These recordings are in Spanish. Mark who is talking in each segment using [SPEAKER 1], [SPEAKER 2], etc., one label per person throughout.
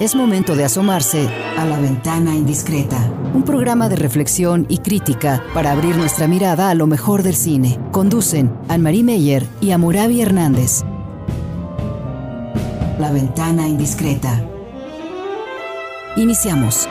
[SPEAKER 1] Es momento de asomarse a la ventana indiscreta, un programa de reflexión y crítica para abrir nuestra mirada a lo mejor del cine. Conducen Anne-Marie Meyer y Amurabi Hernández. La ventana indiscreta. Iniciamos.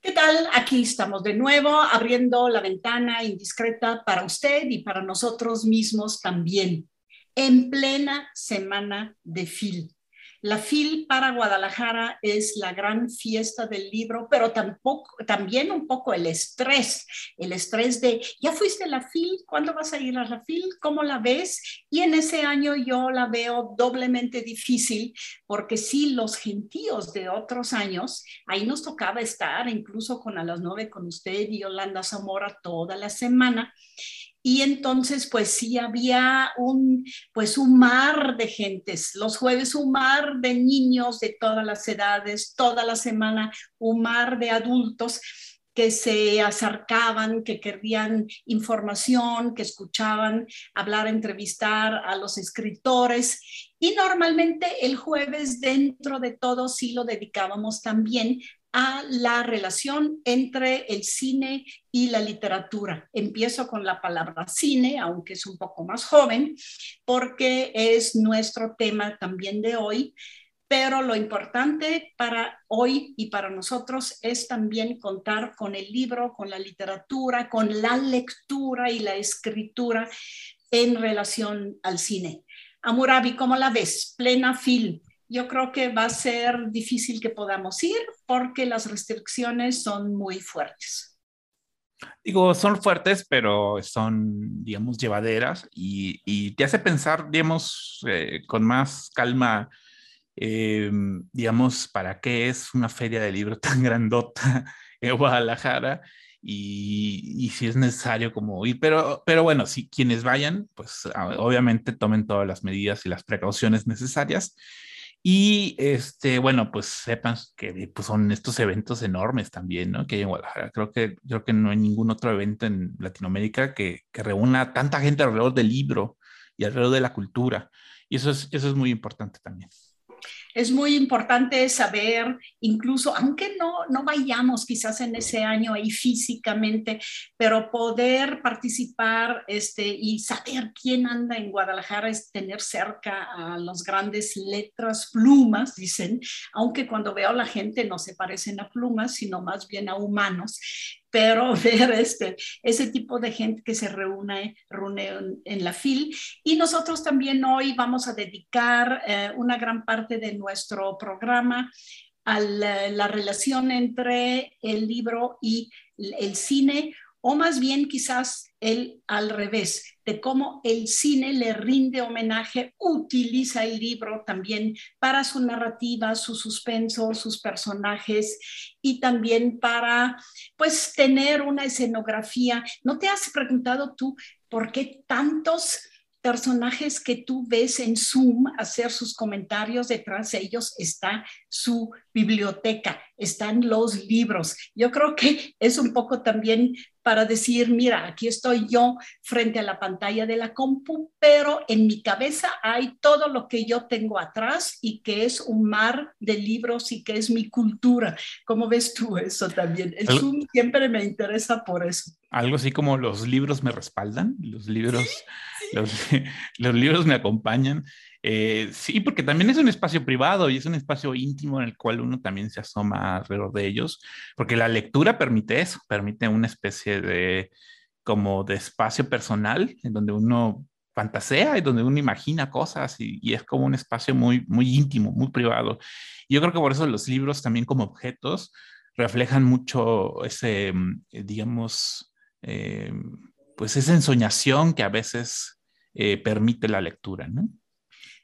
[SPEAKER 2] ¿Qué tal? Aquí estamos de nuevo abriendo la ventana indiscreta para usted y para nosotros mismos también, en plena semana de FIL la FIL para Guadalajara es la gran fiesta del libro, pero tampoco, también un poco el estrés, el estrés de, ¿ya fuiste a la FIL? ¿Cuándo vas a ir a la FIL? ¿Cómo la ves? Y en ese año yo la veo doblemente difícil porque sí, los gentíos de otros años, ahí nos tocaba estar incluso con a las nueve con usted y Yolanda Zamora toda la semana y entonces pues sí había un pues un mar de gentes los jueves un mar de niños de todas las edades toda la semana un mar de adultos que se acercaban, que querían información, que escuchaban hablar, entrevistar a los escritores. Y normalmente el jueves dentro de todo sí lo dedicábamos también a la relación entre el cine y la literatura. Empiezo con la palabra cine, aunque es un poco más joven, porque es nuestro tema también de hoy, pero lo importante para hoy y para nosotros es también contar con el libro, con la literatura, con la lectura y la escritura en relación al cine. Amurabi, ¿cómo la ves? Plena film yo creo que va a ser difícil que podamos ir porque las restricciones son muy fuertes.
[SPEAKER 3] Digo, son fuertes, pero son, digamos, llevaderas y, te hace pensar, digamos, eh, con más calma, eh, digamos, para qué es una feria de libros tan grandota en Guadalajara y, y, si es necesario como ir, pero, pero bueno, si quienes vayan, pues obviamente tomen todas las medidas y las precauciones necesarias y este, bueno, pues sepan que pues, son estos eventos enormes también, ¿no? Que hay en Guadalajara. Creo que, creo que no hay ningún otro evento en Latinoamérica que, que reúna tanta gente alrededor del libro y alrededor de la cultura. Y eso es, eso es muy importante también
[SPEAKER 2] es muy importante saber, incluso aunque no, no vayamos quizás en ese año ahí físicamente, pero poder participar este, y saber quién anda en Guadalajara es tener cerca a las grandes letras, plumas, dicen, aunque cuando veo a la gente no se parecen a plumas, sino más bien a humanos pero ver este, ese tipo de gente que se reúne, reúne en, la FIL. Y nosotros también hoy vamos a dedicar eh, una gran parte de nuestro programa a la relación entre el libro y el cine o más bien quizás el al revés, de cómo el cine le rinde homenaje, utiliza el libro también para su narrativa, su suspenso, sus personajes y también para pues tener una escenografía. ¿No te has preguntado tú por qué tantos personajes que tú ves en Zoom hacer sus comentarios, detrás de ellos está su biblioteca, están los libros. Yo creo que es un poco también para decir, mira, aquí estoy yo frente a la pantalla de la compu, pero en mi cabeza hay todo lo que yo tengo atrás y que es un mar de libros y que es mi cultura. ¿Cómo ves tú eso también? El Zoom siempre me interesa por eso.
[SPEAKER 3] Algo así como los libros me respaldan, los libros, Los, los libros me acompañan. Eh, sí, porque también es un espacio privado y es un espacio íntimo en el cual uno también se asoma alrededor de ellos, porque la lectura permite eso, permite una especie de como de espacio personal en donde uno fantasea y donde uno imagina cosas y, es como un espacio muy, muy íntimo, muy privado. Y yo creo que por eso los libros también como objetos reflejan mucho ese, mm, eh, digamos, eh, pues esa ensoñación que a veces permite la lectura, ¿no?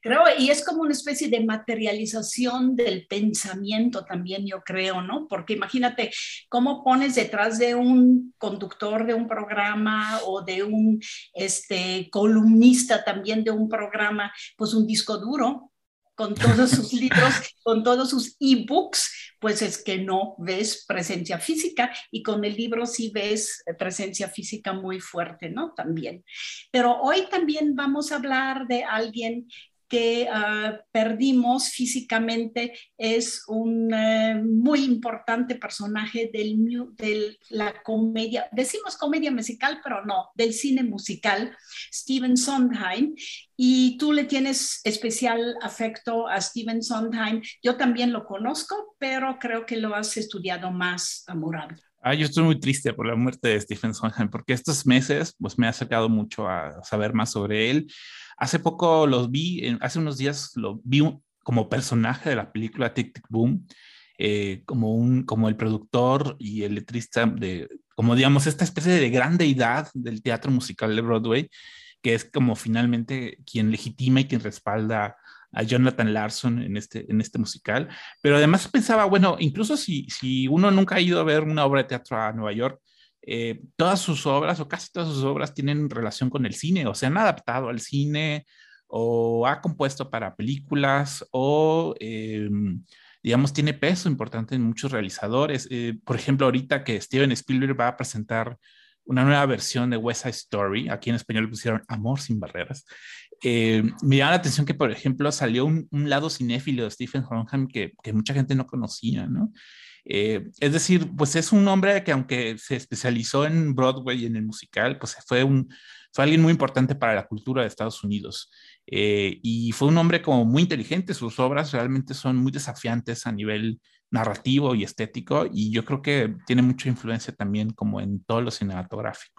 [SPEAKER 2] Creo, y es como una especie de materialización del pensamiento también, yo creo, ¿no? Porque imagínate cómo pones detrás de un conductor de un programa o de un este, columnista también de un programa, pues un disco duro con todos sus libros, con todos sus ebooks, pues es que no ves presencia física y con el libro sí ves presencia física muy fuerte, ¿no? También. Pero hoy también vamos a hablar de alguien que ah, perdimos físicamente es un eh, muy importante personaje de la comedia, decimos comedia musical, pero no, del cine musical, Steven Sondheim, y tú le tienes especial afecto a Steven Sondheim. Yo también lo conozco, pero creo que lo has estudiado más, amorable.
[SPEAKER 3] Ah, yo estoy muy triste por la muerte de Stephen Sondheim, porque estos meses pues, me ha acercado mucho a saber más sobre él. Hace poco los vi, hace unos días lo vi como personaje de la película Tic Tic Boom, eh, como, un, como el productor y el letrista de, como digamos, esta especie de gran deidad del teatro musical de Broadway, que es como finalmente quien legitima y quien respalda a Jonathan Larson en este, en este musical, pero además pensaba, bueno, incluso si, si uno nunca ha ido a ver una obra de teatro a Nueva York, eh, todas sus obras o casi todas sus obras tienen relación con el cine, o se han adaptado al cine o ha compuesto para películas o, em, digamos, tiene peso importante en muchos realizadores. Eh, por ejemplo, ahorita que Steven Spielberg va a presentar una nueva versión de West Side Story, aquí en español pusieron Amor sin barreras, eh, me llama la atención que, por ejemplo, salió un, lado cinéfilo de Stephen Hawking que, que, mucha gente no conocía, ¿no? Eh, es decir, pues es un hombre que aunque se especializó en Broadway y en el musical, pues fue, un, fue alguien muy importante para la cultura de Estados Unidos. Eh, y fue un hombre como muy inteligente, sus obras realmente son muy desafiantes a nivel narrativo y estético, y yo creo que tiene mucha influencia también como en todo lo cinematográfico.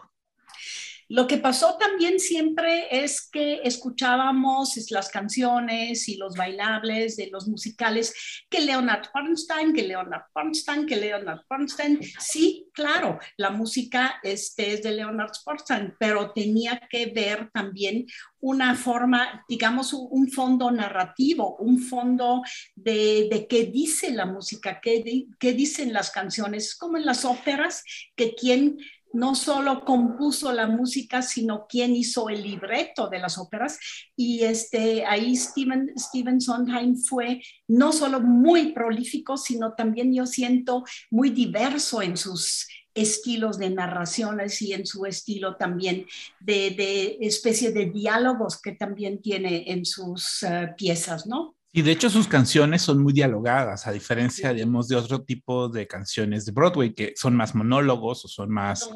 [SPEAKER 2] Lo que pasó también siempre es que escuchábamos las canciones y los bailables de los musicales que Leonard Bernstein, que Leonard Bernstein, que Leonard Bernstein. Sí, claro, la música este, es de Leonard Bernstein, pero tenía que ver también una forma, digamos, un fondo narrativo, un fondo de, qué dice la música, qué, qué dicen las canciones, como en las óperas, que quien no solo compuso la música, sino quien hizo el libreto de las óperas. Y este, ahí Steven, Sondheim fue no solo muy prolífico, sino también yo siento muy diverso en sus estilos de narraciones y en su estilo también de, de especie de diálogos que también tiene en sus eh, piezas, ¿no?
[SPEAKER 3] Y de hecho sus canciones son muy dialogadas, a diferencia, digamos, de otro tipo de canciones de Broadway, que son más monólogos o son más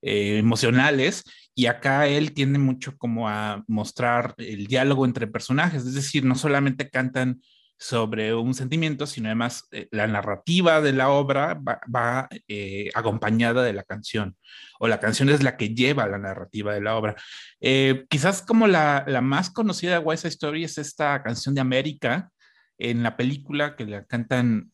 [SPEAKER 3] eh, emocionales. Y acá él tiende mucho como a mostrar el diálogo entre personajes, es decir, no solamente cantan sobre un sentimiento, sino además eh, la narrativa de la obra va, eh, acompañada de la canción, o la canción es la que lleva la narrativa de la obra. Eh, quizás como la, la, más conocida de West Side Story es esta canción de América, en la película que la cantan,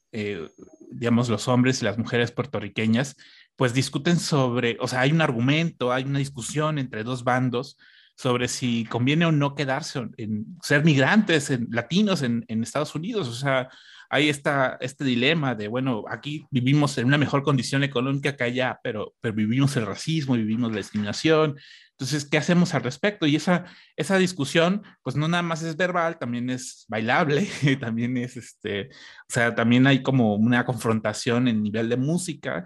[SPEAKER 3] digamos, los hombres y las mujeres puertorriqueñas, pues discuten sobre, o sea, hay un argumento, hay una discusión entre dos bandos sobre si conviene o no quedarse en ser migrantes en, latinos en, Estados Unidos. O sea, hay esta, este dilema de, bueno, aquí vivimos en una mejor condición económica que allá, pero, pero vivimos el racismo, vivimos la discriminación. Entonces, ¿qué hacemos al respecto? Y esa, esa discusión, pues no nada más es verbal, también es bailable, también es, este, o sea, también hay como una confrontación en nivel de música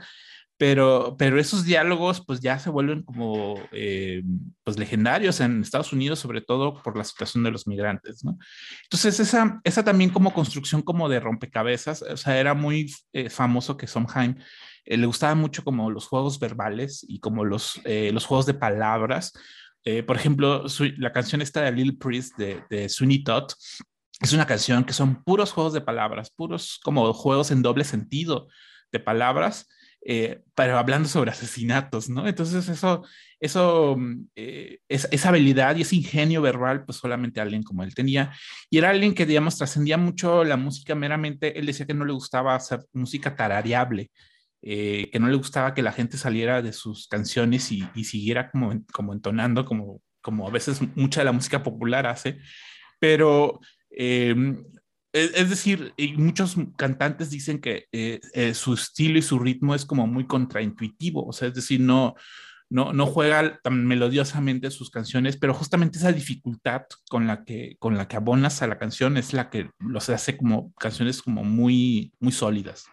[SPEAKER 3] pero, pero esos diálogos pues ya se vuelven como eh, pues legendarios en Estados Unidos, sobre todo por la situación de los migrantes, ¿no? Entonces esa, esa también como construcción como de rompecabezas, o sea, era muy eh, famoso que Sondheim eh, le gustaba mucho como los juegos verbales y como los, los juegos de palabras. por ejemplo, la canción esta de Lil Priest de, de Sweeney Todd, es una canción que son puros juegos de palabras, puros como juegos en doble sentido de palabras, eh, pero hablando sobre asesinatos, ¿no? Entonces eso, eso, mm, eh, esa habilidad y ese ingenio verbal, pues solamente alguien como él tenía. Y era alguien que, digamos, trascendía mucho la música meramente. Él decía que no le gustaba hacer música tarareable, eh, que no le gustaba que la gente saliera de sus canciones y, y siguiera como, como entonando, como, como a veces mucha de la música popular hace. Pero es decir, muchos cantantes dicen que eh, eh, su estilo y su ritmo es como muy contraintuitivo, o sea, es decir, no, no, no juega tan melodiosamente sus canciones, pero justamente esa dificultad con la que, con la que abonas a la canción es la que los hace como canciones como muy, muy sólidas.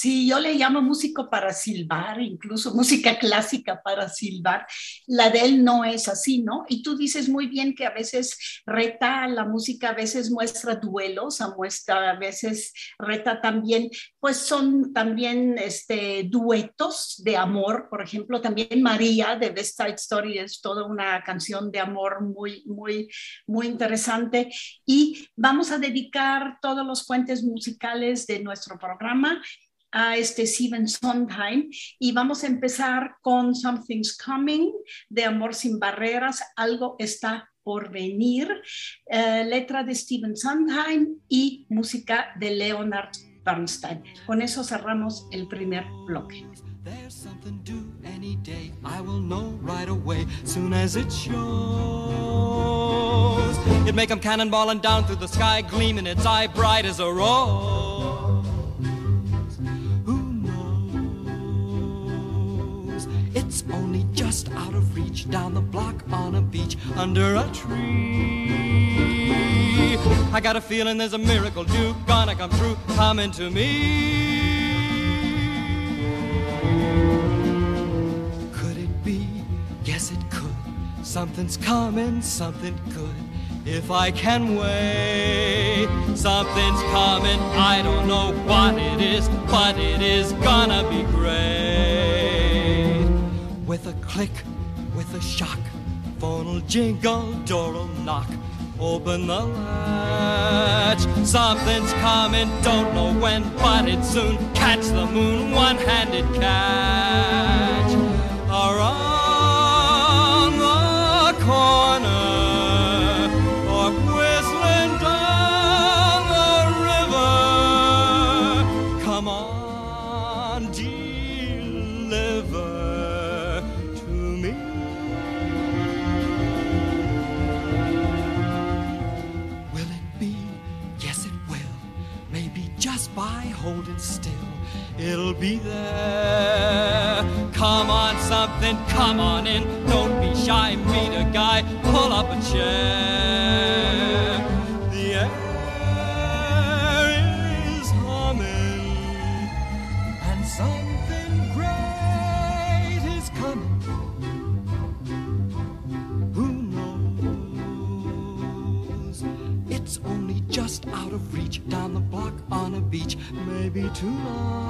[SPEAKER 4] Sí, yo le llamo músico para silbar, incluso música clásica para silbar. La de él no es así, ¿no? Y tú dices muy bien que a veces reta la música, a veces muestra duelos, a, muestra, a veces reta también, pues son también este, duetos de amor, por ejemplo, también María de West Side Story es toda una canción de amor muy, muy, muy interesante. Y vamos a dedicar todos los puentes musicales de nuestro programa a este Steven Sondheim y vamos a empezar con Something's Coming de Amor sin Barreras, algo está por venir, eh, letra de Steven Sondheim y música de Leonard Bernstein. Con eso cerramos el primer bloque. There's something any day. I will know right away, soon as it shows. It make cannonballing down through the sky, gleaming its eye bright as a rose. Only just out of reach, down the block on a beach, under a tree. I got a feeling there's a miracle due, gonna come true, coming to me. Could it be? Yes, it could. Something's coming, something good. If I can wait, something's coming. I don't know what it is, but it is gonna be great. Click, with a shock, phone'll jingle, door'll knock. Open the latch. Something's coming, don't know when, but it soon. Catch the moon, one handed catch. Around holding be there. Come on, something, come on in. Don't be shy, meet a guy, pull up a chair. The air is humming, and something great is coming. Who knows? It's only just out of reach down the block on a beach. Maybe tonight,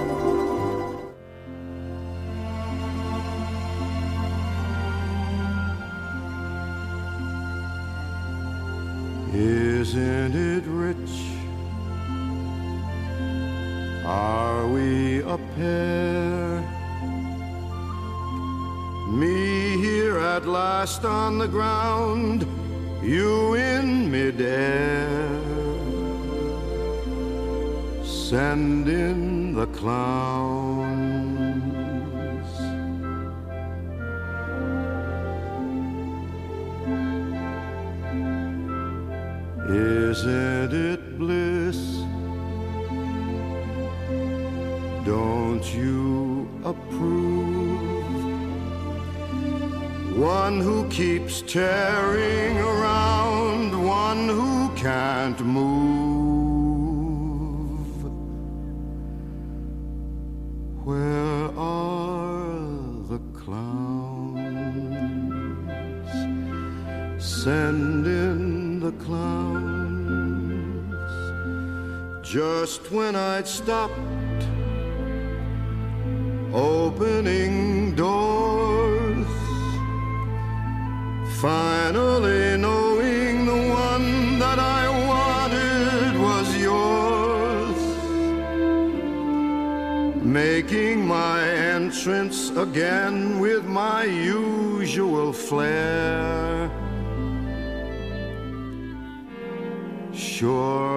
[SPEAKER 5] Send in the clowns. Isn't it bliss? Don't you approve? One who keeps tearing around, one who can't move. Just when I'd stopped opening doors. Finally knowing the one that I wanted was yours. Making my entrance again with my usual flair. Sure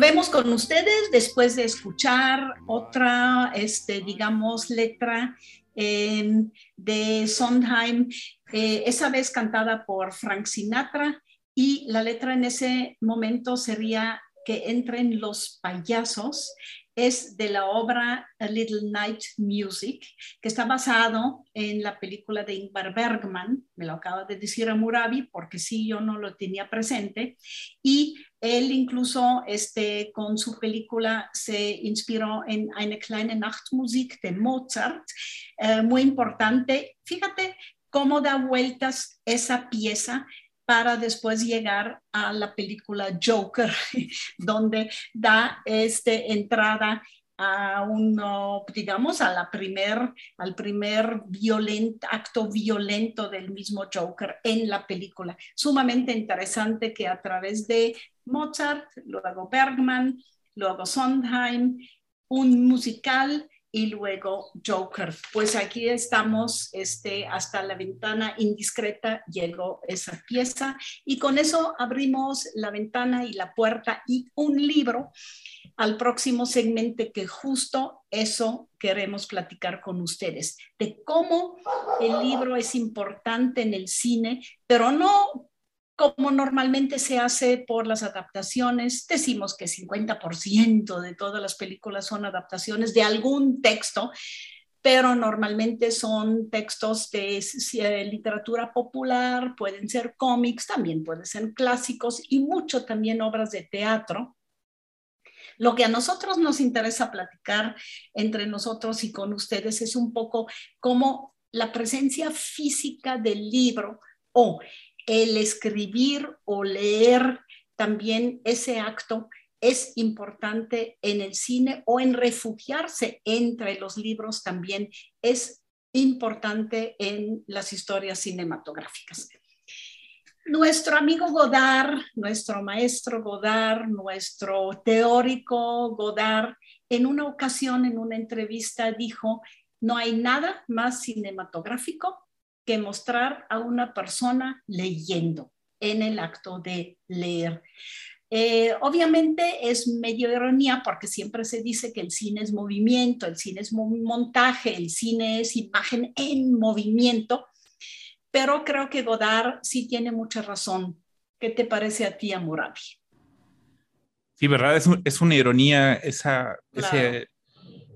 [SPEAKER 2] Volvemos con ustedes después de escuchar otra, este, digamos, letra eh, de Sondheim, eh, esa vez cantada por Frank Sinatra, y la letra en ese momento sería que entren los payasos, es de la obra A Little Night Music, que está basado en la película de Ingmar Bergman, me lo acaba de decir a Murabi, porque sí, yo no lo tenía presente, y él incluso este, con su película se inspiró en Eine kleine Nachtmusik de Mozart, eh, muy importante. Fíjate cómo da vueltas esa pieza para después llegar a la película Joker, donde da este, entrada a uno, digamos, a primer, al primer violent, acto violento del mismo Joker en la película. Sumamente interesante que a través de Mozart, luego Bergman, luego Sondheim, un musical y luego Joker. Pues aquí estamos, este, hasta la ventana indiscreta llegó esa pieza y con eso abrimos la ventana y la puerta y un libro al próximo segmento que justo eso queremos platicar con ustedes, de cómo el libro es importante en el cine, pero no como normalmente se hace por las adaptaciones, decimos que 50% de todas las películas son adaptaciones de algún texto, pero normalmente son textos de, literatura popular, pueden ser cómics, también pueden ser clásicos y mucho también obras de teatro. Lo que a nosotros nos interesa platicar entre nosotros y con ustedes es un poco cómo la presencia física del libro o el escribir o leer también ese acto es importante en el cine o en refugiarse entre los libros también es importante en las historias cinematográficas. Nuestro amigo Godard, nuestro maestro Godard, nuestro teórico Godard, en una ocasión, en una entrevista, dijo, no hay nada más cinematográfico que mostrar a una persona leyendo en el acto de leer. Eh, obviamente es medio ironía porque siempre se dice que el cine es movimiento, el cine es montaje, el cine es imagen en movimiento, pero creo que Godard sí tiene mucha razón. ¿Qué te parece a ti, Amurabi?
[SPEAKER 3] Sí, ¿verdad? Es, es una ironía esa, ese,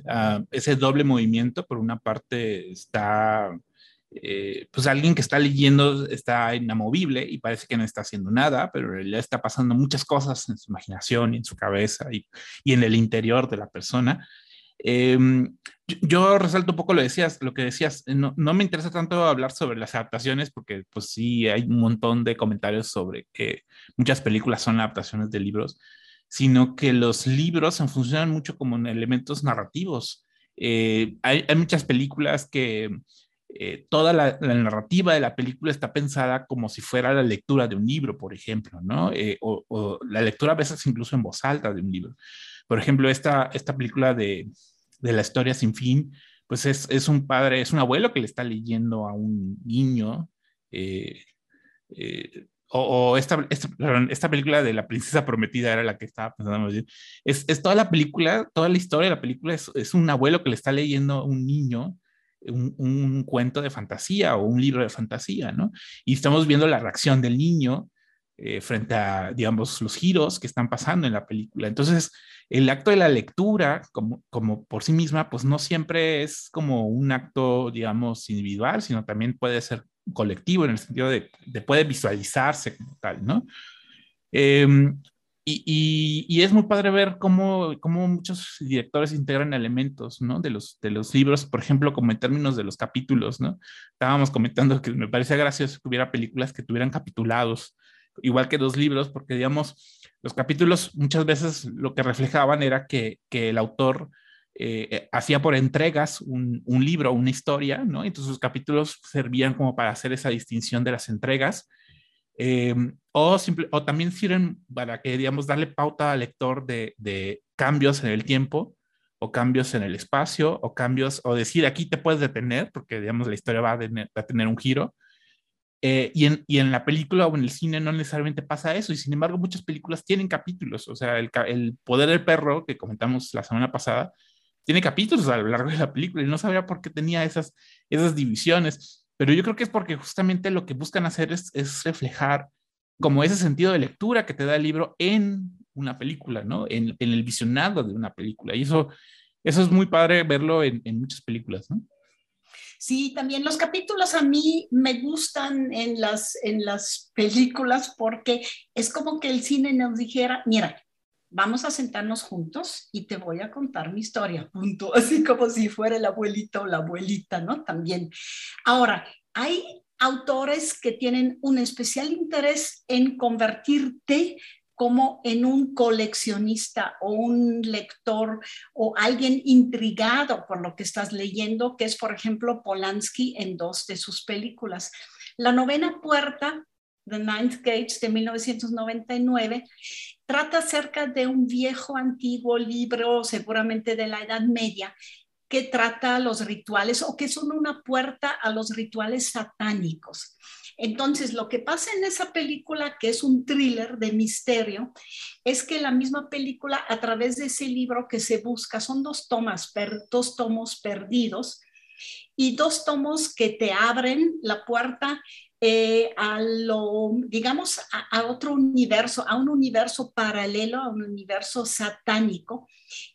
[SPEAKER 3] ah, ese doble movimiento. Por una parte está eh, pues alguien que está leyendo está inamovible y parece que no está haciendo nada, pero en está pasando muchas cosas en su imaginación y en su cabeza y, y en el interior de la persona. Em, yo, resalto un poco lo, decías, lo que decías, no, no, me interesa tanto hablar sobre las adaptaciones porque pues sí hay un montón de comentarios sobre que muchas películas son adaptaciones de libros, sino que los libros funcionan mucho como elementos narrativos. Eh, hay, muchas películas que eh, toda la, narrativa de la película está pensada como si fuera la lectura de un libro, por ejemplo, ¿no? Eh, o, la lectura a veces incluso en voz alta de un libro. Por ejemplo, esta, esta película de, de la historia sin fin, pues es, es, un padre, es un abuelo que le está leyendo a un niño. Eh, o, esta, esta, película de la princesa prometida era la que estaba pensando. Es, es toda la película, toda la historia de la película es, es un abuelo que le está leyendo a un niño un, cuento de fantasía o un libro de fantasía, ¿no? Y estamos viendo la reacción del niño eh, frente a, digamos, los giros que están pasando en la película. Entonces, el acto de la lectura, como, como por sí misma, pues no siempre es como un acto, digamos, individual, sino también puede ser colectivo en el sentido de, de puede visualizarse como tal, ¿no? Em, y, es muy padre ver cómo, muchos directores integran elementos, ¿no? De los, los libros, por ejemplo, como en términos de los capítulos, ¿no? Estábamos comentando que me parecía gracioso que hubiera películas que tuvieran capitulados, igual que dos libros, porque, digamos, los capítulos muchas veces lo que reflejaban era que, el autor eh, hacía por entregas un, un, libro, una historia, ¿no? Entonces sus capítulos servían como para hacer esa distinción de las entregas. O, simple, o también sirven para que, digamos, darle pauta al lector de, de cambios en el tiempo o cambios en el espacio o cambios, o decir aquí te puedes detener porque, digamos, la historia va a tener, va a tener un giro. Eh, y, en, y, en, la película o en el cine no necesariamente pasa eso, y sin embargo muchas películas tienen capítulos, o sea, el, el, poder del perro que comentamos la semana pasada, tiene capítulos a lo largo de la película y no sabía por qué tenía esas, esas divisiones, pero yo creo que es porque justamente lo que buscan hacer es, es reflejar como ese sentido de lectura que te da el libro en una película, ¿no? En, el visionado de una película, y eso, eso es muy padre verlo en, en muchas películas, ¿no?
[SPEAKER 2] Sí, también los capítulos a mí me gustan en las, en las películas porque es como que el cine nos dijera, mira, vamos a sentarnos juntos y te voy a contar mi historia, punto, así como si fuera el abuelito o la abuelita, ¿no? También. Ahora, hay autores que tienen un especial interés en convertirte como en un coleccionista o un lector o alguien intrigado por lo que estás leyendo, que es, por ejemplo, Polanski en dos de sus películas. La novena puerta, The Ninth Gate, de 1999, trata acerca de un viejo, antiguo libro, seguramente de la Edad Media, que trata los rituales o que son una puerta a los rituales satánicos. Entonces, lo que pasa en esa película, que es un thriller de misterio, es que la misma película, a través de ese libro que se busca, son dos tomas, dos tomos perdidos y dos tomos que te abren la puerta eh, a lo, digamos, a, otro universo, a un universo paralelo, a un universo satánico,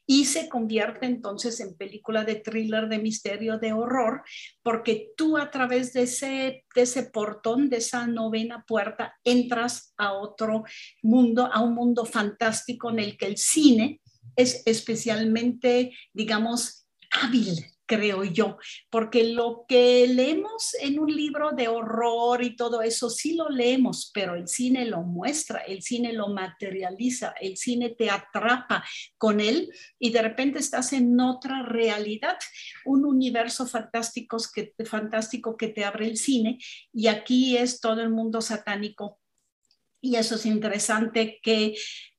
[SPEAKER 2] y se convierte entonces en película de thriller, de misterio, de horror, porque tú a través de ese, de ese portón, de esa novena puerta, entras a otro mundo, a un mundo fantástico en el que el cine es especialmente, digamos, hábil creo yo, porque lo que leemos en un libro de horror y todo eso, sí lo leemos, pero el cine lo muestra, el cine lo materializa, el cine te atrapa con él y de repente estás en otra realidad, un universo fantástico que, fantástico que te abre el cine y aquí es todo el mundo satánico. Y eso es interesante que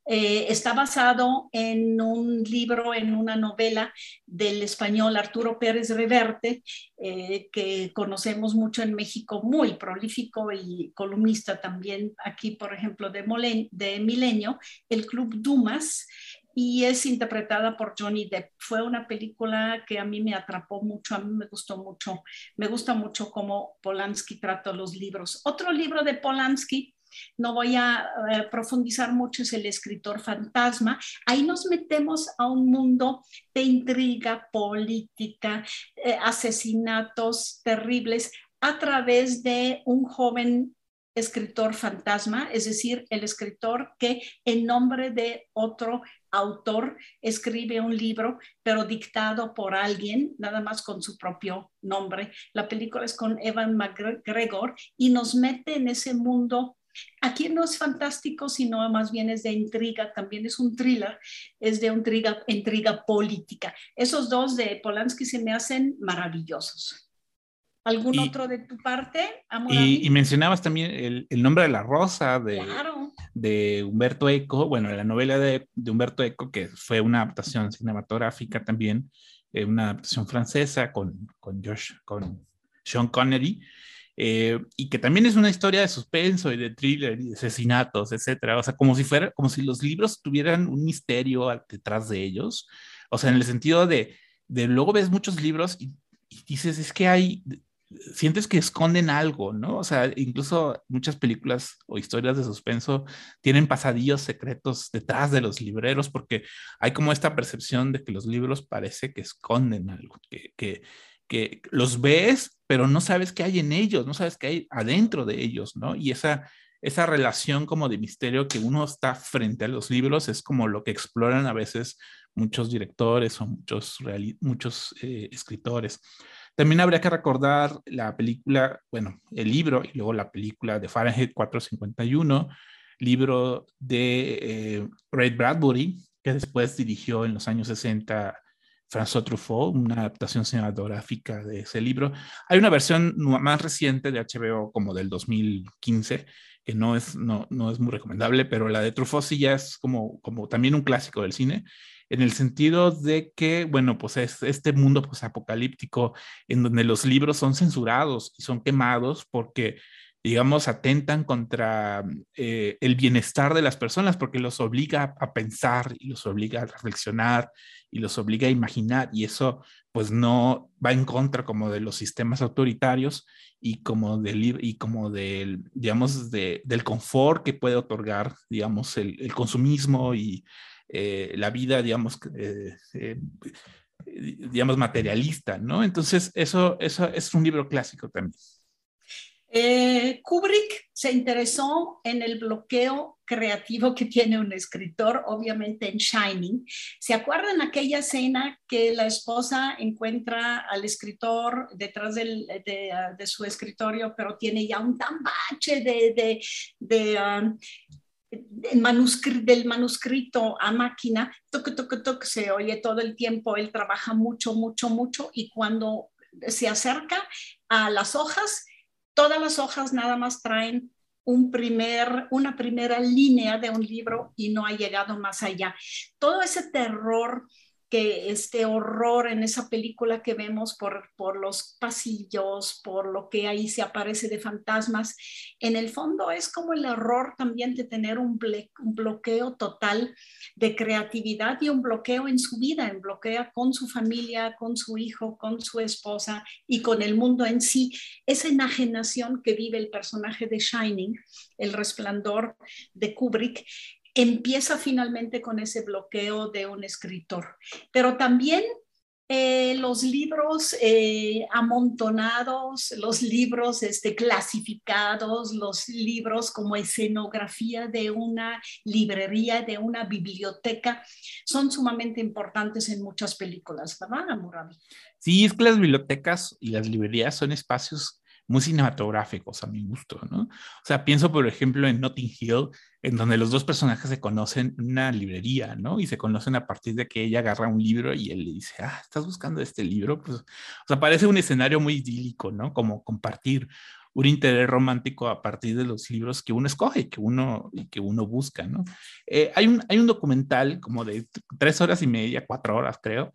[SPEAKER 2] eh, está basado en un libro, en una novela del español Arturo Pérez Reverte, eh, que conocemos mucho en México, muy prolífico y columnista también aquí, por ejemplo, de, de Milenio, el Club Dumas, y es interpretada por Johnny Depp. Fue una película que a mí me atrapó mucho, a mí me gustó mucho, me gusta mucho cómo Polanski trata los libros. Otro libro de Polanski no voy a eh, profundizar mucho, es el escritor fantasma. Ahí nos metemos a un mundo de intriga política, eh, asesinatos terribles a través de un joven escritor fantasma, es decir, el escritor que en nombre de otro autor escribe un libro, pero dictado por alguien, nada más con su propio nombre. La película es con Evan McGregor y nos mete en ese mundo Aquí no es fantástico, sino más bien es de intriga, también es un thriller, es de intriga, intriga política. Esos dos de Polanski se me hacen maravillosos. ¿Algún otro de tu parte?
[SPEAKER 3] Y, y, mencionabas también el, el, nombre de la rosa de, de Humberto Eco, bueno, la novela de, de, Humberto Eco, que fue una adaptación cinematográfica también, eh, una adaptación francesa con, con, Josh, con Sean Connery, eh, y que también es una historia de suspenso y de thriller y de asesinatos, etcétera. O sea, como si fuera, como si los libros tuvieran un misterio detrás de ellos. O sea, en el sentido de, de luego ves muchos libros y, dices, es que hay, sientes que esconden algo, ¿no? O sea, incluso muchas películas o historias de suspenso tienen pasadillos secretos detrás de los libreros porque hay como esta percepción de que los libros parece que esconden algo, que, que, que los ves, pero no sabes qué hay en ellos, no sabes qué hay adentro de ellos, ¿no? Y esa, esa relación como de misterio que uno está frente a los libros es como lo que exploran a veces muchos directores o muchos, muchos eh, escritores. También habría que recordar la película, bueno, el libro y luego la película de Fahrenheit 451, libro de eh, Ray Bradbury, que después dirigió en los años 60 François Truffaut, una adaptación cinematográfica de ese libro. Hay una versión más reciente de HBO como del 2015 que no es, no, no es muy recomendable, pero la de Truffaut sí ya es como, como también un clásico del cine, en el sentido de que, bueno, pues es este mundo pues, apocalíptico en donde los libros son censurados y son quemados porque digamos, atentan contra eh, el bienestar de las personas porque los obliga a pensar y los obliga a reflexionar y los obliga a imaginar y eso pues no va en contra como de los sistemas autoritarios y como del, y como del, digamos, de, del confort que puede otorgar, digamos, el, consumismo y eh, la vida, digamos, eh, digamos, materialista, ¿no? Entonces, eso, eso es un libro clásico también.
[SPEAKER 2] Eh, Kubrick se interesó en el bloqueo creativo que tiene un escritor, obviamente en Shining. ¿Se acuerdan aquella escena que la esposa encuentra al escritor detrás de, su escritorio, pero tiene ya un tambache de, um, del manuscrito a máquina, toque, toque, toque, se oye todo el tiempo, él trabaja mucho, mucho, mucho y cuando se acerca a las hojas, todas las hojas nada más traen un primer, una primera línea de un libro y no ha llegado más allá. Todo ese terror que este horror en esa película que vemos por, por los pasillos, por lo que ahí se aparece de fantasmas, en el fondo es como el error también de tener un, bloqueo total de creatividad y un bloqueo en su vida, en bloquea con su familia, con su hijo, con su esposa y con el mundo en sí. Esa enajenación que vive el personaje de Shining, el resplandor de Kubrick, empieza finalmente con ese bloqueo de un escritor. Pero también eh, los libros eh, amontonados, los libros este, clasificados, los libros como escenografía de una librería, de una biblioteca, son sumamente importantes en muchas películas, ¿verdad, Murabi?
[SPEAKER 3] Sí, es que las bibliotecas y las librerías son espacios muy cinematográficos a mi gusto, ¿no? O sea, pienso, por ejemplo, en Notting Hill, en donde los dos personajes se conocen en una librería, ¿no? Y se conocen a partir de que ella agarra un libro y él le dice, ah, ¿estás buscando este libro? Pues, o sea, parece un escenario muy idílico, ¿no? Como compartir un interés romántico a partir de los libros que uno escoge que uno, que uno busca, ¿no? Eh, hay, un, hay un documental como de tres horas y media, cuatro horas creo,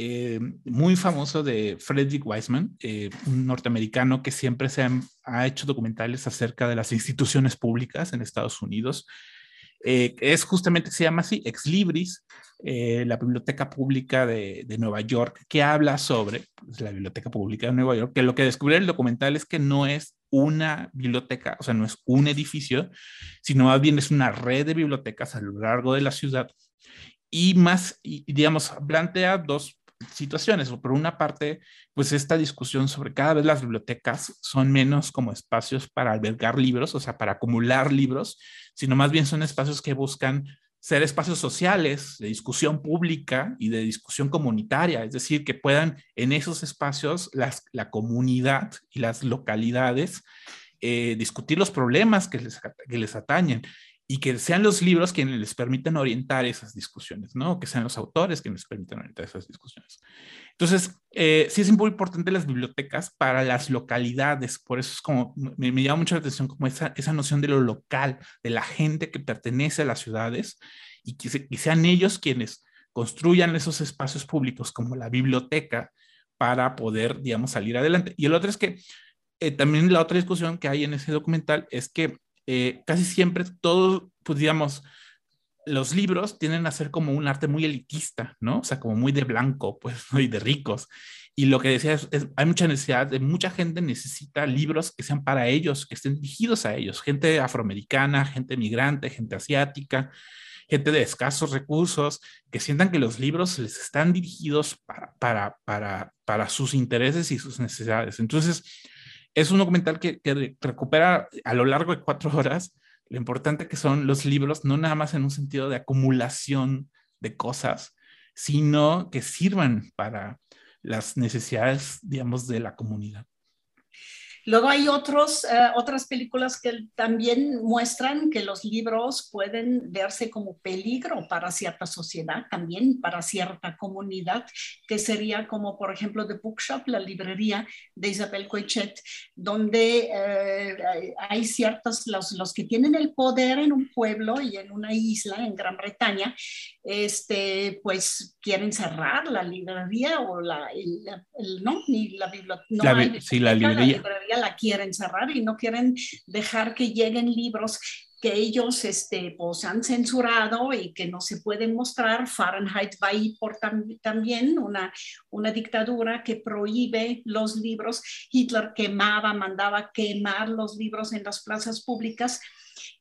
[SPEAKER 3] eh, muy famoso de Frederick Wiseman, eh, un norteamericano que siempre se ha, hecho documentales acerca de las instituciones públicas en Estados Unidos. Eh, es justamente, se llama así, Ex Libris, la Biblioteca Pública de, de, Nueva York, que habla sobre pues, la Biblioteca Pública de Nueva York, que lo que descubre el documental es que no es una biblioteca, o sea, no es un edificio, sino más bien es una red de bibliotecas a lo largo de la ciudad y más, y, digamos, plantea dos situaciones. Por una parte, pues esta discusión sobre cada vez las bibliotecas son menos como espacios para albergar libros, o sea, para acumular libros, sino más bien son espacios que buscan ser espacios sociales de discusión pública y de discusión comunitaria, es decir, que puedan en esos espacios las, la comunidad y las localidades eh, discutir los problemas que les, que les atañen y que sean los libros quienes les permitan orientar esas discusiones, ¿no? Que sean los autores quienes les permitan orientar esas discusiones. Entonces, eh, sí es muy importante las bibliotecas para las localidades, por eso es como, me, llama mucho la atención como esa, esa noción de lo local, de la gente que pertenece a las ciudades y que, sean ellos quienes construyan esos espacios públicos como la biblioteca para poder, digamos, salir adelante. Y el otro es que eh, también la otra discusión que hay en ese documental es que eh, casi siempre todos, pues digamos, los libros tienden a ser como un arte muy elitista, ¿no? O sea, como muy de blanco, pues, y de ricos. Y lo que decía es, hay mucha necesidad, de mucha gente necesita libros que sean para ellos, que estén dirigidos a ellos, gente afroamericana, gente migrante, gente asiática, gente de escasos recursos, que sientan que los libros les están dirigidos para, para, para, para sus intereses y sus necesidades. Entonces, es un documental que, recupera a lo largo de cuatro horas lo importante que son los libros, no nada más en un sentido de acumulación de cosas, sino que sirvan para las necesidades, digamos, de la comunidad.
[SPEAKER 2] Luego hay otros, eh, otras películas que también muestran que los libros pueden verse como peligro para cierta sociedad, también para cierta comunidad, que sería como por ejemplo The Bookshop, la librería de Isabel Coichet, donde eh, hay ciertos, los, los que tienen el poder en un pueblo y en una isla en Gran Bretaña, este, pues quieren cerrar la librería o la, no, ni la biblioteca.
[SPEAKER 3] sí, la librería
[SPEAKER 2] la quieren cerrar y no quieren dejar que lleguen libros que ellos este, pues, han censurado y que no se pueden mostrar. Fahrenheit ahí por también una, una dictadura que prohíbe los libros. Hitler quemaba, mandaba quemar los libros en las plazas públicas.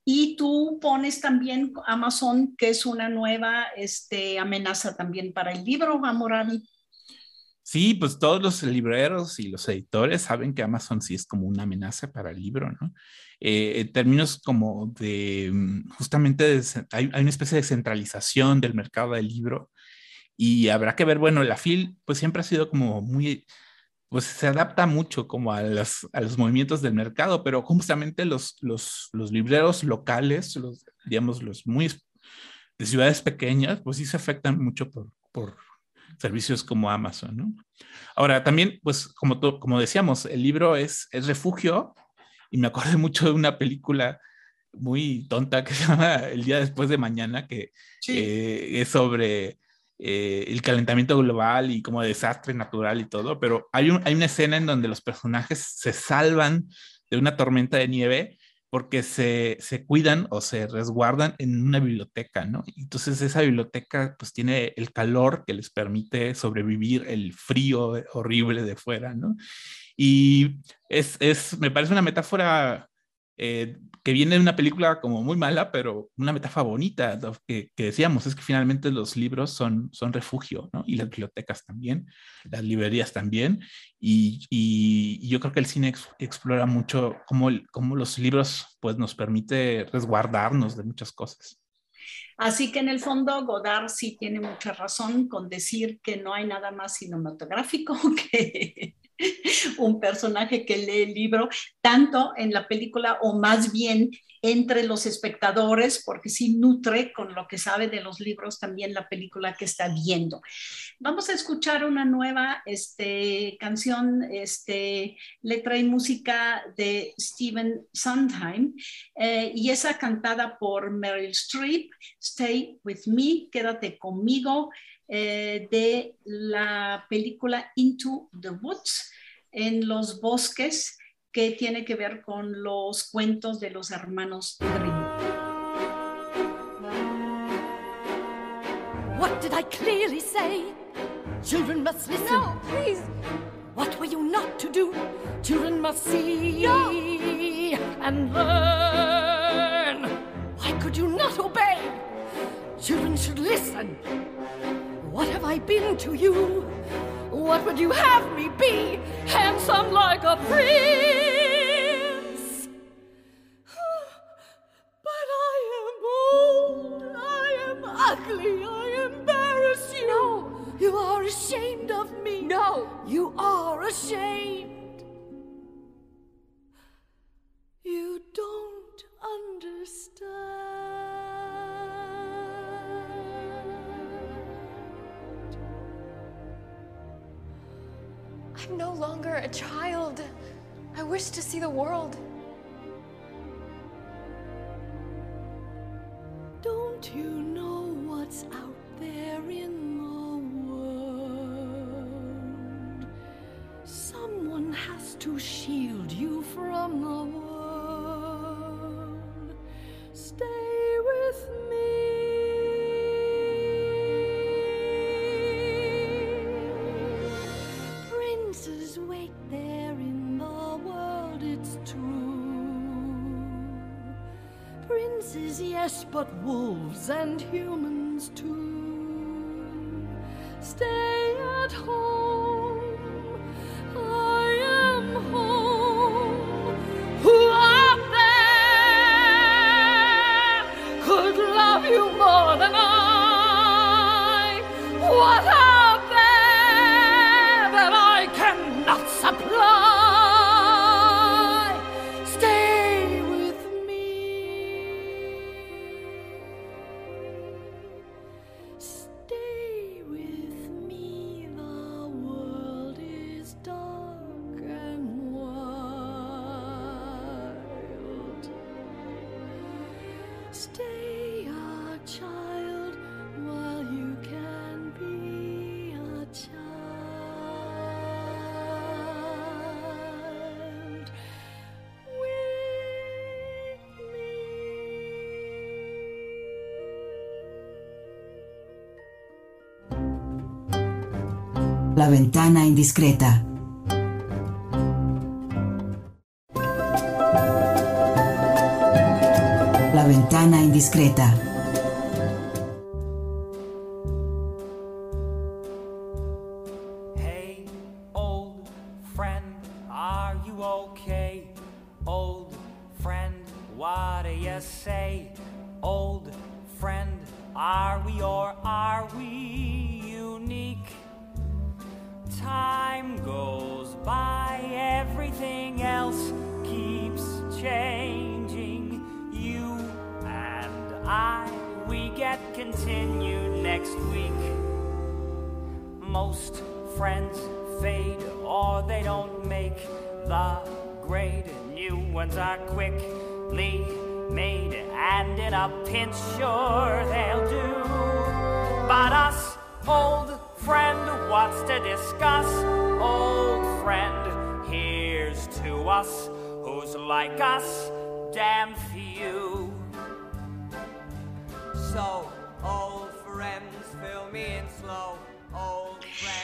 [SPEAKER 2] Y tú pones también Amazon, que es una nueva este, amenaza también para el libro, Amorani.
[SPEAKER 3] Sí, pues todos los libreros y los editores saben que Amazon sí es como una amenaza para el libro, ¿no? Eh, en términos como de, mm, justamente, hay, una especie de centralización del mercado del libro y habrá que ver, bueno, la FIL pues siempre ha sido como muy, pues se adapta mucho como a, los, a los movimientos del mercado, pero justamente los, los, los libreros locales, los, digamos, los muy de ciudades pequeñas, pues sí se afectan mucho por, por servicios como Amazon, ¿no? Ahora, también, pues, como, como decíamos, el libro es, es refugio y me acuerdo mucho de una película muy tonta que se llama El día después de mañana, que eh, es sobre eh, el calentamiento global y como desastre natural y todo, pero hay, un, hay una escena en donde los personajes se salvan de una tormenta de nieve porque se, se, cuidan o se resguardan en una biblioteca, ¿no? Entonces esa biblioteca pues tiene el calor que les permite sobrevivir el frío horrible de fuera, ¿no? Y es, es me parece una metáfora eh, que viene de una película como muy mala, pero una metáfora bonita, que, que, decíamos, es que finalmente los libros son, son refugio, ¿no? Y las bibliotecas también, las librerías también, y, y, yo creo que el cine explora mucho cómo, cómo los libros pues nos permite resguardarnos de muchas cosas.
[SPEAKER 2] Así que en el fondo Godard sí tiene mucha razón con decir que no hay nada más cinematográfico que, un personaje que lee el libro, tanto en la película o más bien entre los espectadores, porque sí nutre con lo que sabe de los libros también la película que está viendo. Vamos a escuchar una nueva este, canción, este, letra y música de Stephen Sondheim, eh, y esa cantada por Meryl Streep, Stay With Me, Quédate conmigo. Eh, de la película Into the Woods, en los bosques, que tiene que ver con los cuentos de los hermanos Grimm.
[SPEAKER 6] What did I clearly say? Children must listen.
[SPEAKER 7] No, please.
[SPEAKER 6] What were you not to do? Children must see
[SPEAKER 7] no.
[SPEAKER 6] and learn. Why could you not obey? Children should listen. What have I been to you? What would you have me be? Handsome like a prince. But I am old, I am ugly, I embarrass you.
[SPEAKER 7] No.
[SPEAKER 6] You are ashamed of me.
[SPEAKER 7] No.
[SPEAKER 6] You are ashamed. You don't understand.
[SPEAKER 7] I'm no longer a child. I wish to see the world.
[SPEAKER 6] Don't you know what's out there in the world? Someone has to shield you from yes, but wolves and humans
[SPEAKER 1] La ventana indiscreta. La ventana indiscreta.
[SPEAKER 8] Hey, old friend, are you okay? Old friend, what do you say? A pinch, sure they'll do. But us, old friend, what's to discuss? Old friend, here's to us who's like us, damn few. So, old friends, fill me in slow.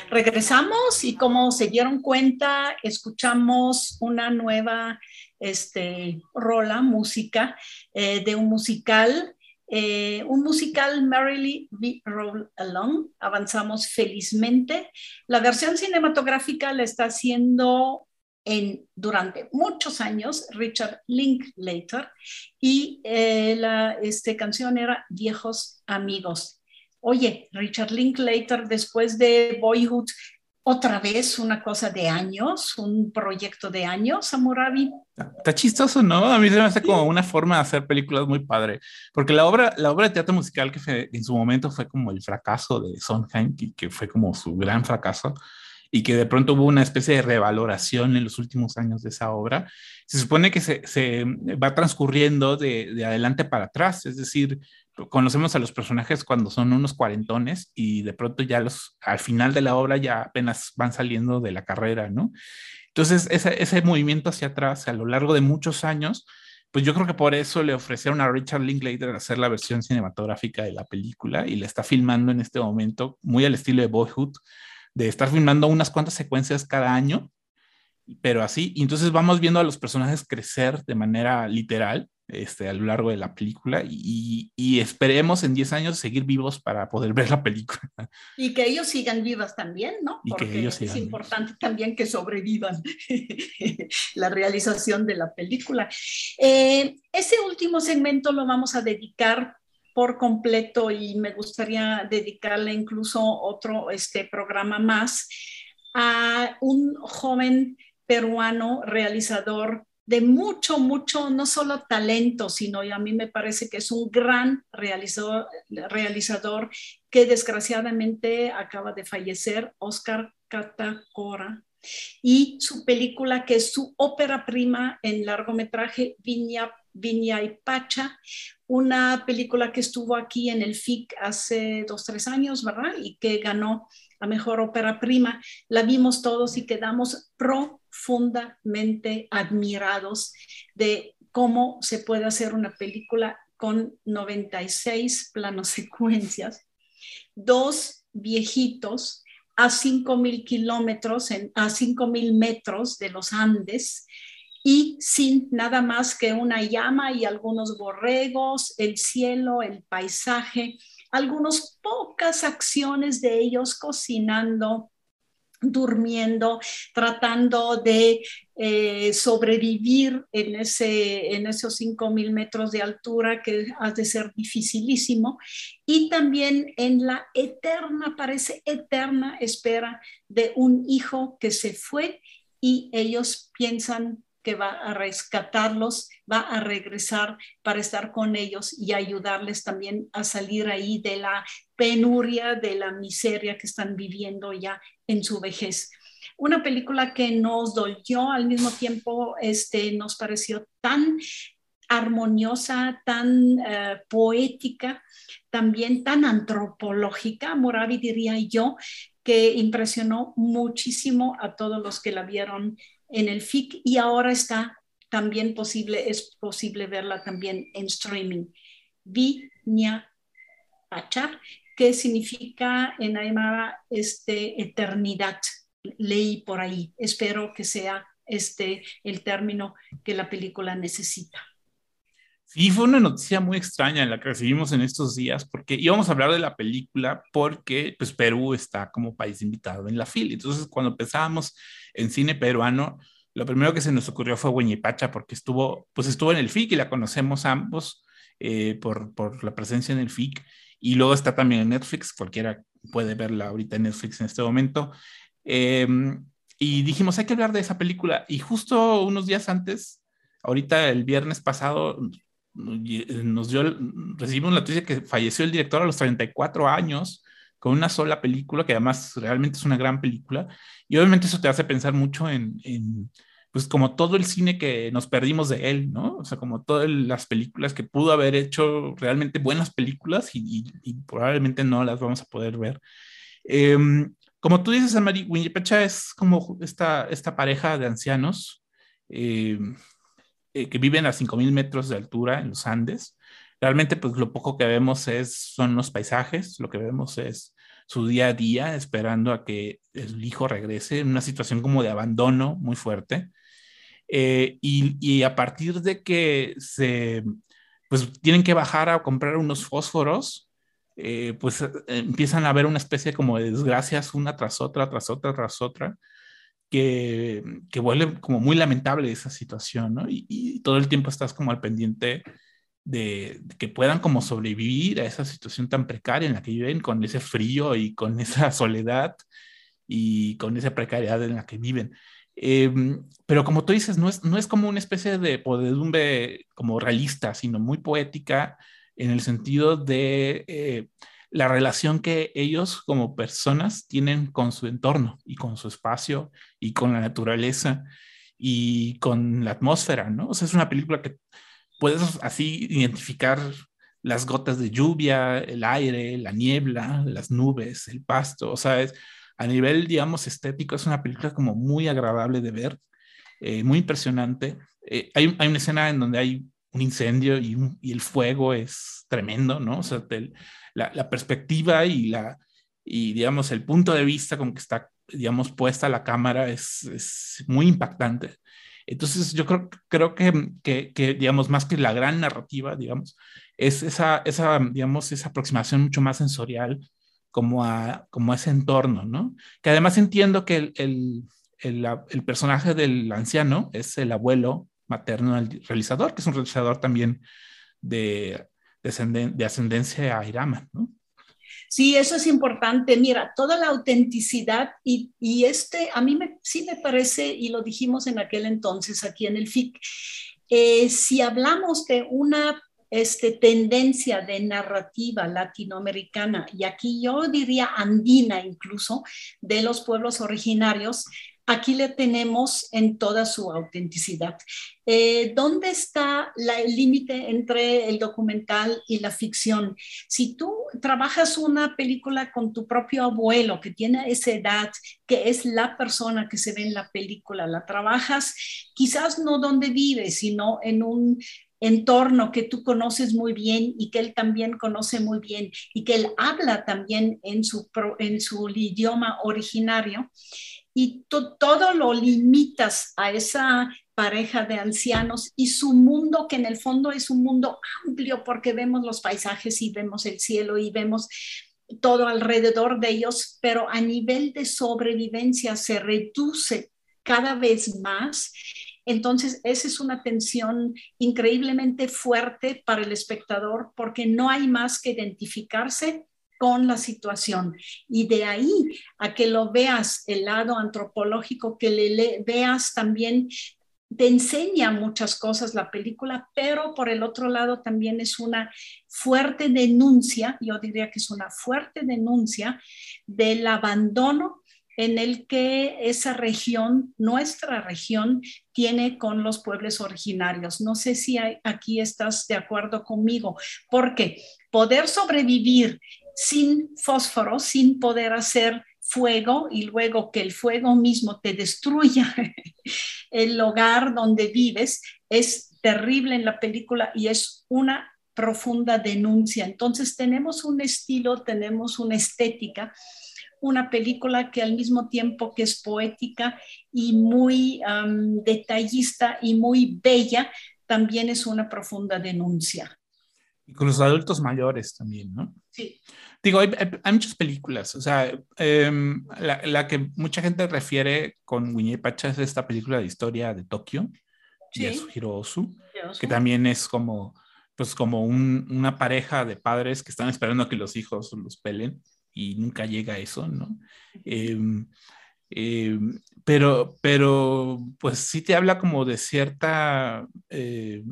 [SPEAKER 2] Regresamos y como se dieron cuenta, escuchamos una nueva este, rola, música, eh, de un musical, eh, un musical Merrily We Roll Along. Avanzamos felizmente. La versión cinematográfica la está haciendo en, durante muchos años Richard Linklater y eh, la este, canción era Viejos Amigos. Oye, Richard Linklater, después de Boyhood, otra vez una cosa de años, un proyecto de años, Amurabi.
[SPEAKER 3] Está chistoso, ¿no? A mí se me hace como una forma de hacer películas muy padre, porque la obra, la obra de teatro musical que fue, en su momento fue como el fracaso de Sondheim, que, que fue como su gran fracaso, y que de pronto hubo una especie de revaloración en los últimos años de esa obra, se supone que se, se va transcurriendo de, de, adelante para atrás, es decir, conocemos a los personajes cuando son unos cuarentones y de pronto ya los, al final de la obra ya apenas van saliendo de la carrera, ¿no? Entonces, ese, ese movimiento hacia atrás a lo largo de muchos años, pues yo creo que por eso le ofrecieron a Richard Linklater hacer la versión cinematográfica de la película y la está filmando en este momento, muy al estilo de Boyhood, de estar filmando unas cuantas secuencias cada año, pero así, y entonces vamos viendo a los personajes crecer de manera literal este, a lo largo de la película y, y esperemos en 10 años seguir vivos para poder ver la película.
[SPEAKER 2] Y que ellos sigan vivas también, ¿no?
[SPEAKER 3] Y
[SPEAKER 2] Porque
[SPEAKER 3] que ellos
[SPEAKER 2] es importante también que sobrevivan la realización de la película. Eh, ese último segmento lo vamos a dedicar por completo y me gustaría dedicarle incluso otro este programa más a un joven peruano realizador de mucho, mucho, no solo talento, sino y a mí me parece que es un gran realizador, realizador que desgraciadamente acaba de fallecer, Oscar Catacora, y su película que es su ópera prima en largometraje Viña, Viña y Pacha, una película que estuvo aquí en el FIC hace dos, tres años, ¿verdad? Y que ganó la mejor ópera prima. La vimos todos y quedamos profundamente admirados de cómo se puede hacer una película con 96 planos secuencias, dos viejitos a 5.000 kilómetros, a 5.000 metros de los Andes, y sin nada más que una llama y algunos borregos, el cielo, el paisaje, algunas pocas acciones de ellos cocinando, durmiendo, tratando de eh, sobrevivir en, ese, en esos 5.000 metros de altura que ha de ser dificilísimo, y también en la eterna, parece eterna espera de un hijo que se fue y ellos piensan que va a rescatarlos, va a regresar para estar con ellos y ayudarles también a salir ahí de la penuria, de la miseria que están viviendo ya en su vejez. Una película que nos dolió al mismo tiempo, este, nos pareció tan armoniosa, tan uh, poética, también tan antropológica, Moravi diría yo, que impresionó muchísimo a todos los que la vieron en el FIC y ahora está también posible, es posible verla también en streaming. Viña Pachar qué significa en Aymara este, eternidad. Leí por ahí. Espero que sea este el término que la película necesita.
[SPEAKER 3] Sí, fue una noticia muy extraña en la que recibimos en estos días, porque íbamos a hablar de la película porque pues, Perú está como país invitado en la FIL. Entonces, cuando pensábamos en cine peruano, lo primero que se nos ocurrió fue Hueñipacha, porque estuvo, pues estuvo en el FIC y la conocemos ambos eh, por, por la presencia en el FIC. Y luego está también en Netflix, cualquiera puede verla ahorita en Netflix en este momento. Em, y dijimos, hay que hablar de esa película. Y justo unos días antes, ahorita el viernes pasado, nos dio, recibimos la noticia que falleció el director a los 34 años con una sola película, que además realmente es una gran película. Y obviamente eso te hace pensar mucho en, en pues como todo el cine que nos perdimos de él, ¿no? O sea, como todas las películas que pudo haber hecho realmente buenas películas y, y, probablemente no las vamos a poder ver. Eh, como tú dices, Amari, Winnipecha es como esta, esta pareja de ancianos eh, eh, que viven a 5.000 metros de altura en los Andes. Realmente, pues lo poco que vemos es, son los paisajes, lo que vemos es su día a día, esperando a que el hijo regrese en una situación como de abandono muy fuerte. Eh, y, y, a partir de que se, pues tienen que bajar a comprar unos fósforos, eh, pues empiezan a haber una especie como de desgracias una tras otra, tras otra, tras otra, que, que vuelve como muy lamentable esa situación, ¿no? Y, todo el tiempo estás como al pendiente de, que puedan como sobrevivir a esa situación tan precaria en la que viven, con ese frío y con esa soledad y con esa precariedad en la que viven. Eh, pero como tú dices, no es, no es como una especie de podedumbre como realista, sino muy poética en el sentido de eh, la relación que ellos como personas tienen con su entorno y con su espacio y con la naturaleza y con la atmósfera, ¿no? O sea, es una película que puedes así identificar las gotas de lluvia, el aire, la niebla, las nubes, el pasto, o sea, a nivel, digamos, estético, es una película como muy agradable de ver, eh, muy impresionante. Eh, hay, una escena en donde hay un incendio y, un, y el fuego es tremendo, ¿no? O sea, la, la, perspectiva y, la, y, digamos, el punto de vista con que está, digamos, puesta la cámara es, es muy impactante. Entonces, yo creo, creo que, que, que, digamos, más que la gran narrativa, digamos, es esa, esa, digamos, esa aproximación mucho más sensorial como a, como a ese entorno, ¿no? Que además entiendo que el, el, el, el personaje del anciano es el abuelo materno del realizador, que es un realizador también de, de, de ascendencia airama, ¿no?
[SPEAKER 2] Sí, eso es importante. Mira, toda la autenticidad y, y, este, a mí me, sí me parece, y lo dijimos en aquel entonces aquí en el FIC, eh, si hablamos de una este, tendencia de narrativa latinoamericana, y aquí yo diría andina incluso, de los pueblos originarios, aquí le tenemos en toda su autenticidad. Eh, ¿Dónde está la, el límite entre el documental y la ficción? Si tú trabajas una película con tu propio abuelo que tiene esa edad, que es la persona que se ve en la película, la trabajas quizás no donde vive, sino en un entorno que tú conoces muy bien y que él también conoce muy bien y que él habla también en su, en su idioma originario. Y todo lo limitas a esa pareja de ancianos y su mundo, que en el fondo es un mundo amplio porque vemos los paisajes y vemos el cielo y vemos todo alrededor de ellos, pero a nivel de sobrevivencia se reduce cada vez más entonces, esa es una tensión increíblemente fuerte para el espectador porque no hay más que identificarse con la situación. Y de ahí a que lo veas el lado antropológico, que le, le veas también te enseña muchas cosas la película, pero por el otro lado también es una fuerte denuncia, yo diría que es una fuerte denuncia del abandono en el que esa región, nuestra región, tiene con los pueblos originarios. No sé si aquí estás de acuerdo conmigo, porque poder sobrevivir sin fósforo, sin poder hacer fuego y luego que el fuego mismo te destruya el hogar donde vives, es terrible en la película y es una profunda denuncia. Entonces tenemos un estilo, tenemos una estética, una película que al mismo tiempo que es poética y muy detallista y muy bella, también es una profunda denuncia.
[SPEAKER 3] Y con los adultos mayores también, ¿no?
[SPEAKER 2] Sí.
[SPEAKER 3] Digo, hay, muchas películas, o sea, em, la, que mucha gente refiere con Winnie Pacha es esta película de historia de Tokio, sí. de Yasuhiro Ozu, que también es como, pues como una pareja de padres que están esperando a que los hijos los pelen y nunca llega a eso, ¿no? Em, em, pero, pero, pues sí te habla como de cierta, eh,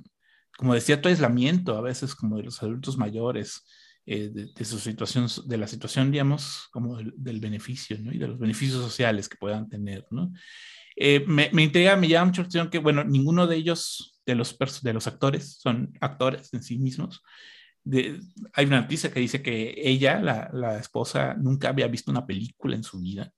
[SPEAKER 3] como de cierto aislamiento a veces como de los adultos mayores, eh, de, su situación, de la situación, digamos, como del, beneficio, ¿no? Y de los beneficios sociales que puedan tener, ¿no? Eh, me, me intriga, me llama mucho la atención que, bueno, ninguno de ellos, de los, de los actores, son actores en sí mismos. De, hay una noticia que dice que ella, la, la, esposa, nunca había visto una película en su vida.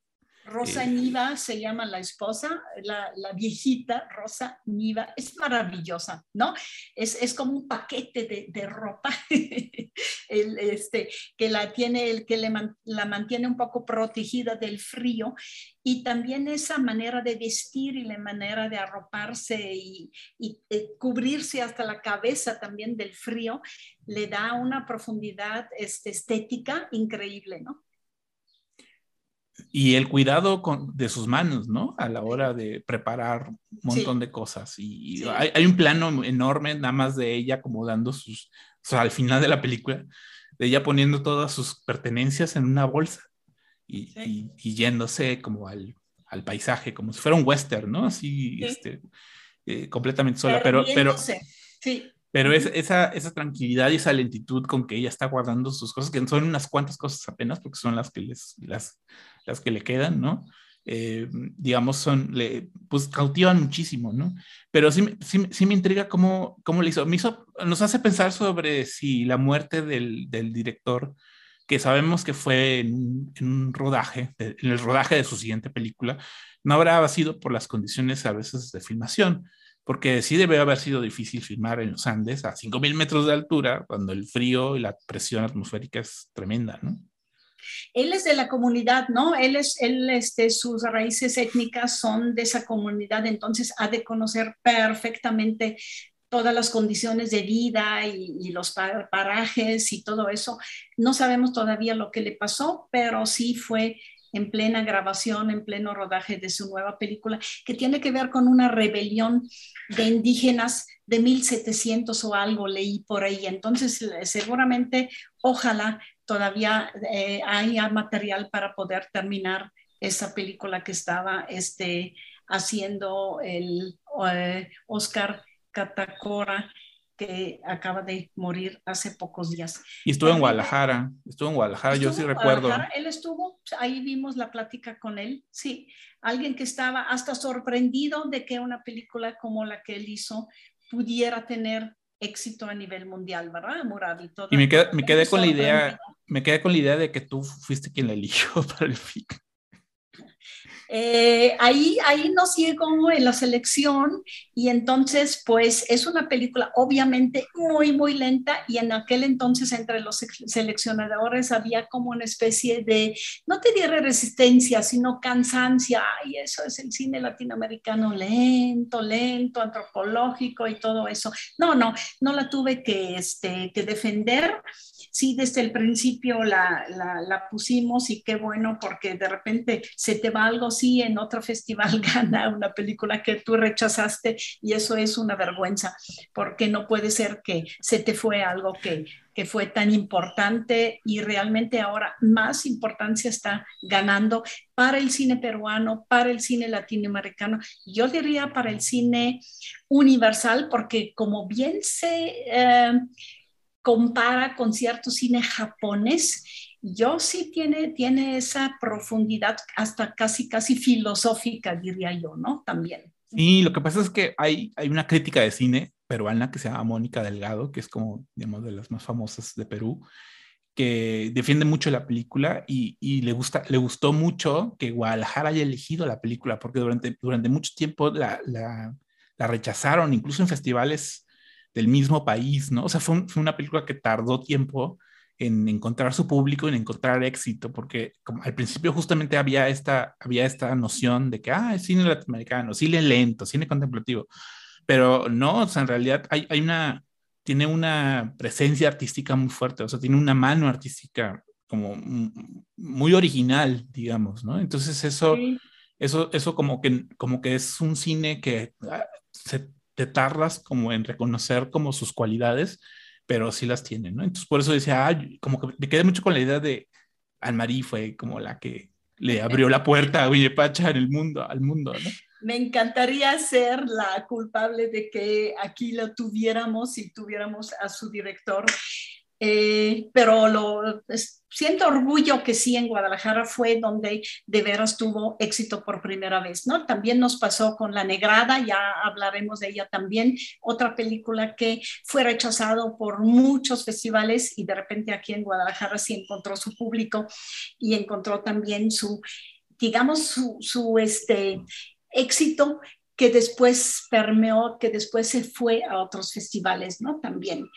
[SPEAKER 2] Rosa eh, Niva se llama la esposa, la, la, viejita Rosa Niva, es maravillosa, ¿no? Es, es como un paquete de, de ropa el, este, que la tiene, el que le la mantiene un poco protegida del frío y también esa manera de vestir y la manera de arroparse y, y eh, cubrirse hasta la cabeza también del frío le da una profundidad este, estética increíble, ¿no?
[SPEAKER 3] y el cuidado con, de sus manos, ¿no? A la hora de preparar un montón de cosas. Y, hay, un plano enorme nada más de ella acomodando sus, o sea, al final de la película, de ella poniendo todas sus pertenencias en una bolsa y, yéndose como al, al, paisaje, como si fuera un western, ¿no? Así, este, eh, completamente sola, pero... pero sí. Pero es, esa, esa tranquilidad y esa lentitud con que ella está guardando sus cosas, que son unas cuantas cosas apenas, porque son las que, les, las, las que le quedan, ¿no? Eh, digamos, son, le, pues cautivan muchísimo, ¿no? Pero sí, sí, sí, me intriga cómo, cómo le hizo. Nos hace pensar sobre si la muerte del, del director, que sabemos que fue en, en, un rodaje, en el rodaje de su siguiente película, no habrá sido por las condiciones a veces de filmación, porque sí debe haber sido difícil filmar en los Andes a 5.000 metros de altura, cuando el frío y la presión atmosférica es tremenda, ¿no?
[SPEAKER 2] Él es de la comunidad, ¿no? Él es, él, este, sus raíces étnicas son de esa comunidad, entonces ha de conocer perfectamente todas las condiciones de vida y, y, los parajes y todo eso. No sabemos todavía lo que le pasó, pero sí fue en plena grabación, en pleno rodaje de su nueva película, que tiene que ver con una rebelión de indígenas de 1700 o algo, leí por ahí. Entonces, seguramente, ojalá todavía eh, haya material para poder terminar esa película que estaba este, haciendo el eh, Oscar Catacora que acaba de morir hace pocos días.
[SPEAKER 3] Y estuvo en Guadalajara, estuvo en Guadalajara, yo sí recuerdo.
[SPEAKER 2] Él estuvo, ahí vimos la plática con él, sí, alguien que estaba hasta sorprendido de que una película como la que él hizo pudiera tener éxito a nivel mundial, ¿verdad, Murad?
[SPEAKER 3] Y, me, quedé, me quedé con la idea, me quedé con la idea de que tú fuiste quien la eligió para el film.
[SPEAKER 2] Eh, ahí, ahí nos llegó en la selección y entonces pues es una película obviamente muy, muy lenta y en aquel entonces entre los seleccionadores había como una especie de, no te diré resistencia, sino cansancia, y eso es el cine latinoamericano lento, lento, antropológico y todo eso. No, no, no la tuve que, este, que defender sí, desde el principio la, la, pusimos y qué bueno porque de repente se te va algo, sí, en otro festival gana una película que tú rechazaste y eso es una vergüenza porque no puede ser que se te fue algo que, que fue tan importante y realmente ahora más importancia está ganando para el cine peruano, para el cine latinoamericano, yo diría para el cine universal, porque como bien se... Eh, compara con cierto cine japonés, yo sí tiene, tiene esa profundidad hasta casi, casi filosófica, diría yo, ¿no? También.
[SPEAKER 3] Sí, lo que pasa es que hay, hay una crítica de cine peruana que se llama Mónica Delgado, que es como, digamos, de las más famosas de Perú, que defiende mucho la película y, y, le, gusta, le gustó mucho que Guadalajara haya elegido la película, porque durante, durante mucho tiempo la, la, la rechazaron, incluso en festivales del mismo país, ¿no? O sea, fue, fue una película que tardó tiempo en encontrar su público, en encontrar éxito, porque como al principio justamente había esta, había esta noción de que, ah, es cine latinoamericano, cine lento, cine contemplativo, pero no, o sea, en realidad hay, hay una, tiene una presencia artística muy fuerte, o sea, tiene una mano artística como muy original, digamos, ¿no? Entonces eso, eso, eso como que, como que es un cine que ah, se, te tardas como en reconocer como sus cualidades, pero sí las tiene, ¿no? Entonces por eso decía, como que me quedé mucho con la idea de Anne-Marie fue como la que le abrió la puerta a Pacha en el mundo, al mundo, ¿no?
[SPEAKER 2] Me encantaría ser la culpable de que aquí lo tuviéramos y tuviéramos a su director eh, pero lo, siento orgullo que sí en Guadalajara fue donde de veras tuvo éxito por primera vez, ¿no? También nos pasó con La Negrada, ya hablaremos de ella también, otra película que fue rechazado por muchos festivales y de repente aquí en Guadalajara sí encontró su público y encontró también su, digamos, su, su este, éxito que después permeó, que después se fue a otros festivales, ¿no? También.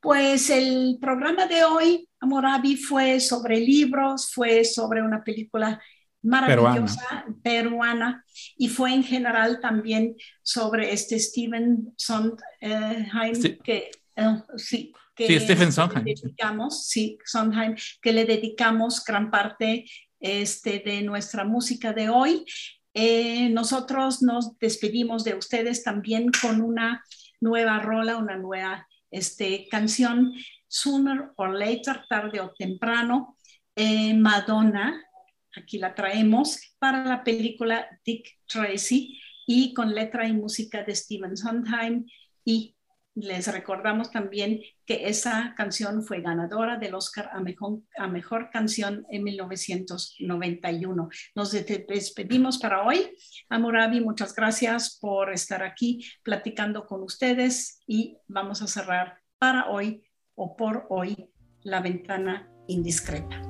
[SPEAKER 2] Pues el programa de hoy, Amorabi, fue sobre libros, fue sobre una película maravillosa peruana, y fue en general también sobre este Stephen Sondheim, que
[SPEAKER 3] eh, sí, que Stephen Sondheim.
[SPEAKER 2] Le dedicamos, sí, Sondheim, que le dedicamos gran parte este, de nuestra música de hoy. Eh, nosotros nos despedimos de ustedes también con una nueva rola, una nueva este, canción Sooner or Later, tarde o temprano, eh, Madonna, aquí la traemos, para la película Dick Tracy y con letra y música de Stephen Sondheim y les recordamos también que esa canción fue ganadora del Oscar a mejor, a mejor, canción en 1991. Nos despedimos para hoy. Amorabi, muchas gracias por estar aquí platicando con ustedes y vamos a cerrar para hoy o por hoy la ventana indiscreta.